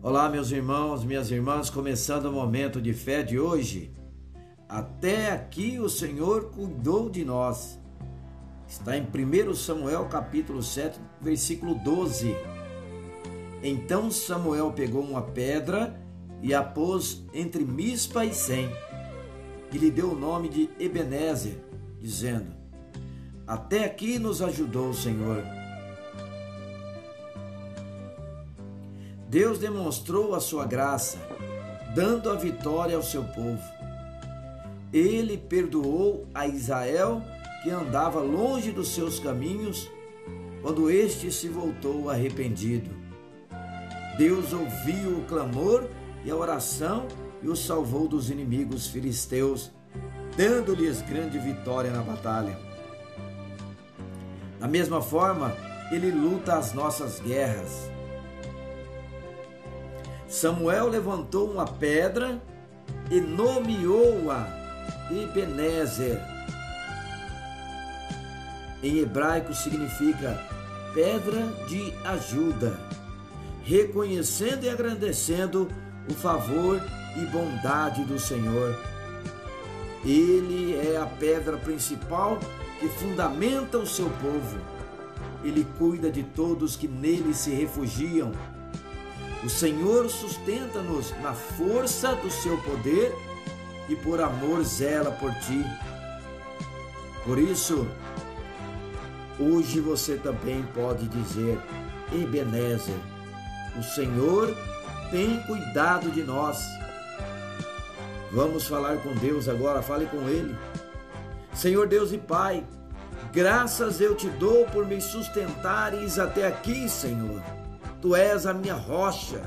Olá, meus irmãos, minhas irmãs, começando o momento de fé de hoje. Até aqui o Senhor cuidou de nós. Está em 1 Samuel capítulo 7, versículo 12. Então Samuel pegou uma pedra e a pôs entre Mispa e Sem, e lhe deu o nome de Ebenezer, dizendo: Até aqui nos ajudou o Senhor Deus demonstrou a sua graça, dando a vitória ao seu povo. Ele perdoou a Israel que andava longe dos seus caminhos, quando este se voltou arrependido. Deus ouviu o clamor e a oração e o salvou dos inimigos filisteus, dando-lhes grande vitória na batalha. Da mesma forma, ele luta as nossas guerras Samuel levantou uma pedra e nomeou-a Ebenezer. Em hebraico significa pedra de ajuda, reconhecendo e agradecendo o favor e bondade do Senhor. Ele é a pedra principal que fundamenta o seu povo. Ele cuida de todos que nele se refugiam o Senhor sustenta-nos na força do seu poder e por amor zela por ti. Por isso, hoje você também pode dizer: Ebenezer, o Senhor tem cuidado de nós. Vamos falar com Deus agora, fale com Ele. Senhor Deus e Pai, graças eu te dou por me sustentares até aqui, Senhor. Tu és a minha rocha.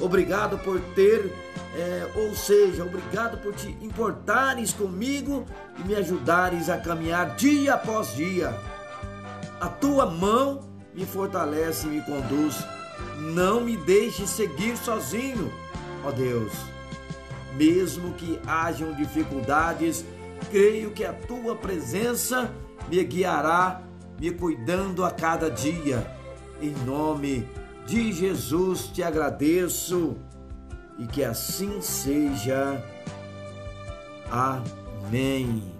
Obrigado por ter, é, ou seja, obrigado por te importares comigo e me ajudares a caminhar dia após dia. A tua mão me fortalece e me conduz. Não me deixe seguir sozinho, ó Deus. Mesmo que hajam dificuldades, creio que a tua presença me guiará, me cuidando a cada dia. Em nome de de Jesus te agradeço e que assim seja. Amém.